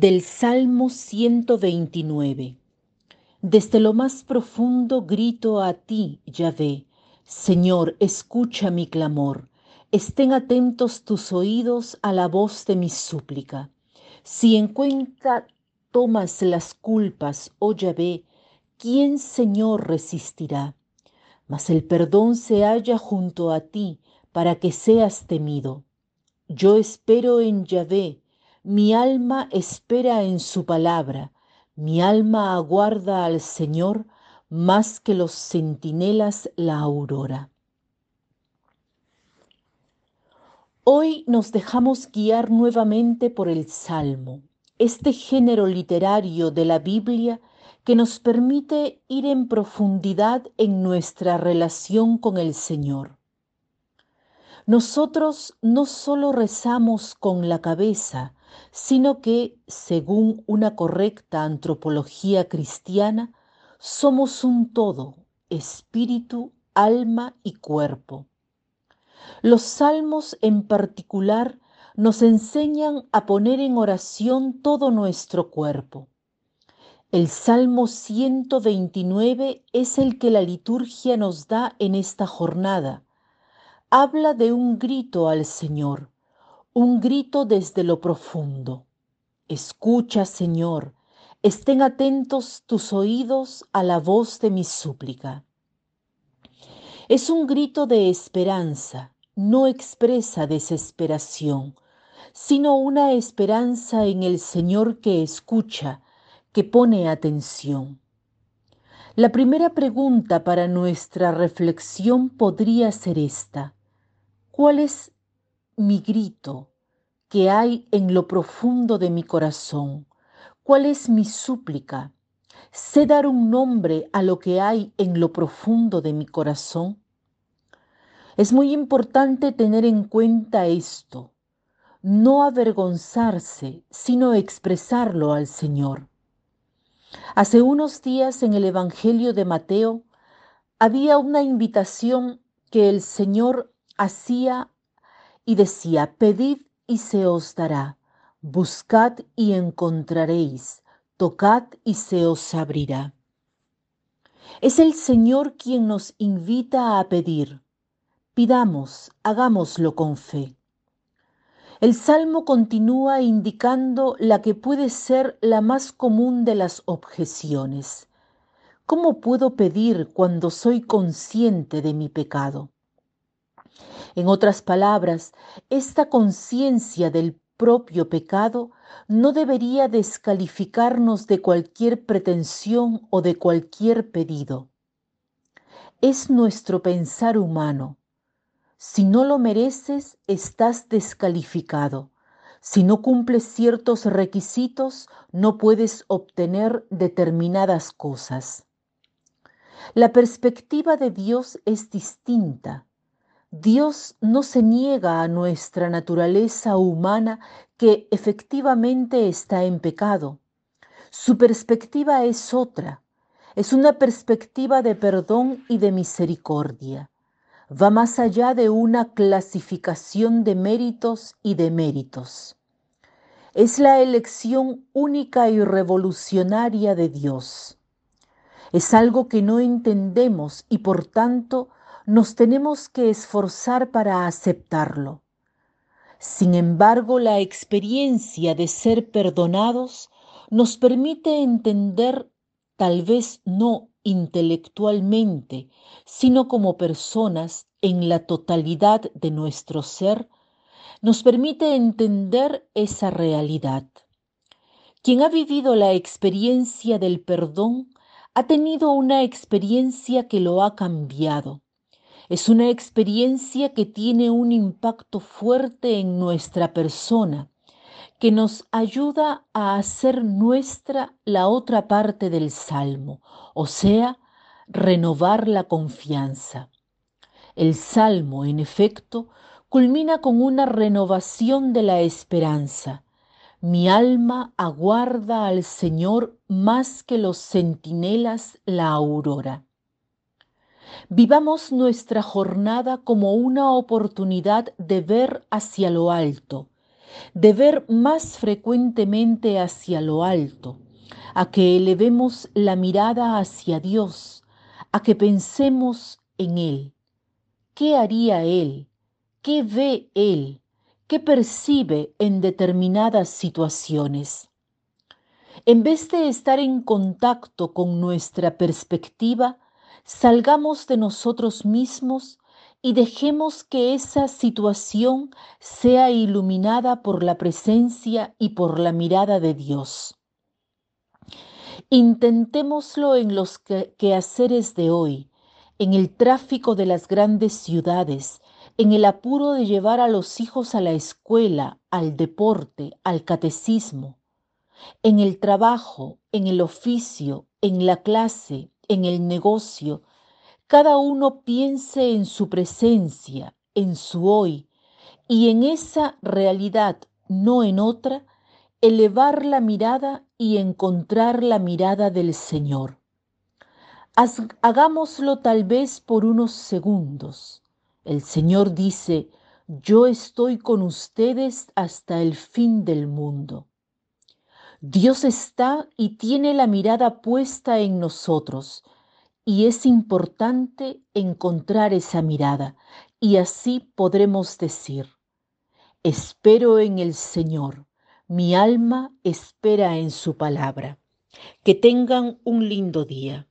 Del Salmo 129. Desde lo más profundo grito a ti, Yahvé. Señor, escucha mi clamor. Estén atentos tus oídos a la voz de mi súplica. Si en cuenta tomas las culpas, oh Yahvé, ¿quién, Señor, resistirá? Mas el perdón se halla junto a ti para que seas temido. Yo espero en Yahvé mi alma espera en su palabra, mi alma aguarda al Señor más que los centinelas la aurora. Hoy nos dejamos guiar nuevamente por el Salmo, este género literario de la Biblia que nos permite ir en profundidad en nuestra relación con el Señor. Nosotros no solo rezamos con la cabeza, sino que, según una correcta antropología cristiana, somos un todo, espíritu, alma y cuerpo. Los salmos en particular nos enseñan a poner en oración todo nuestro cuerpo. El Salmo 129 es el que la liturgia nos da en esta jornada. Habla de un grito al Señor un grito desde lo profundo. Escucha, Señor, estén atentos tus oídos a la voz de mi súplica. Es un grito de esperanza, no expresa desesperación, sino una esperanza en el Señor que escucha, que pone atención. La primera pregunta para nuestra reflexión podría ser esta. ¿Cuál es mi grito que hay en lo profundo de mi corazón? ¿Cuál es mi súplica? ¿Sé dar un nombre a lo que hay en lo profundo de mi corazón? Es muy importante tener en cuenta esto, no avergonzarse, sino expresarlo al Señor. Hace unos días en el Evangelio de Mateo había una invitación que el Señor hacía y decía, pedid y se os dará, buscad y encontraréis, tocad y se os abrirá. Es el Señor quien nos invita a pedir. Pidamos, hagámoslo con fe. El Salmo continúa indicando la que puede ser la más común de las objeciones. ¿Cómo puedo pedir cuando soy consciente de mi pecado? En otras palabras, esta conciencia del propio pecado no debería descalificarnos de cualquier pretensión o de cualquier pedido. Es nuestro pensar humano. Si no lo mereces, estás descalificado. Si no cumples ciertos requisitos, no puedes obtener determinadas cosas. La perspectiva de Dios es distinta. Dios no se niega a nuestra naturaleza humana que efectivamente está en pecado. Su perspectiva es otra, es una perspectiva de perdón y de misericordia. Va más allá de una clasificación de méritos y de méritos. Es la elección única y revolucionaria de Dios. Es algo que no entendemos y por tanto nos tenemos que esforzar para aceptarlo. Sin embargo, la experiencia de ser perdonados nos permite entender, tal vez no intelectualmente, sino como personas en la totalidad de nuestro ser, nos permite entender esa realidad. Quien ha vivido la experiencia del perdón ha tenido una experiencia que lo ha cambiado es una experiencia que tiene un impacto fuerte en nuestra persona, que nos ayuda a hacer nuestra la otra parte del salmo, o sea, renovar la confianza. El salmo, en efecto, culmina con una renovación de la esperanza. Mi alma aguarda al Señor más que los centinelas la aurora. Vivamos nuestra jornada como una oportunidad de ver hacia lo alto, de ver más frecuentemente hacia lo alto, a que elevemos la mirada hacia Dios, a que pensemos en Él. ¿Qué haría Él? ¿Qué ve Él? ¿Qué percibe en determinadas situaciones? En vez de estar en contacto con nuestra perspectiva, salgamos de nosotros mismos y dejemos que esa situación sea iluminada por la presencia y por la mirada de Dios. Intentémoslo en los quehaceres de hoy, en el tráfico de las grandes ciudades, en el apuro de llevar a los hijos a la escuela, al deporte, al catecismo, en el trabajo, en el oficio, en la clase, en el negocio, cada uno piense en su presencia, en su hoy, y en esa realidad, no en otra, elevar la mirada y encontrar la mirada del Señor. hagámoslo tal vez por unos segundos. El Señor dice, yo estoy con ustedes hasta el fin del mundo. Dios está y tiene la mirada puesta en nosotros y es importante encontrar esa mirada y así podremos decir, espero en el Señor, mi alma espera en su palabra. Que tengan un lindo día.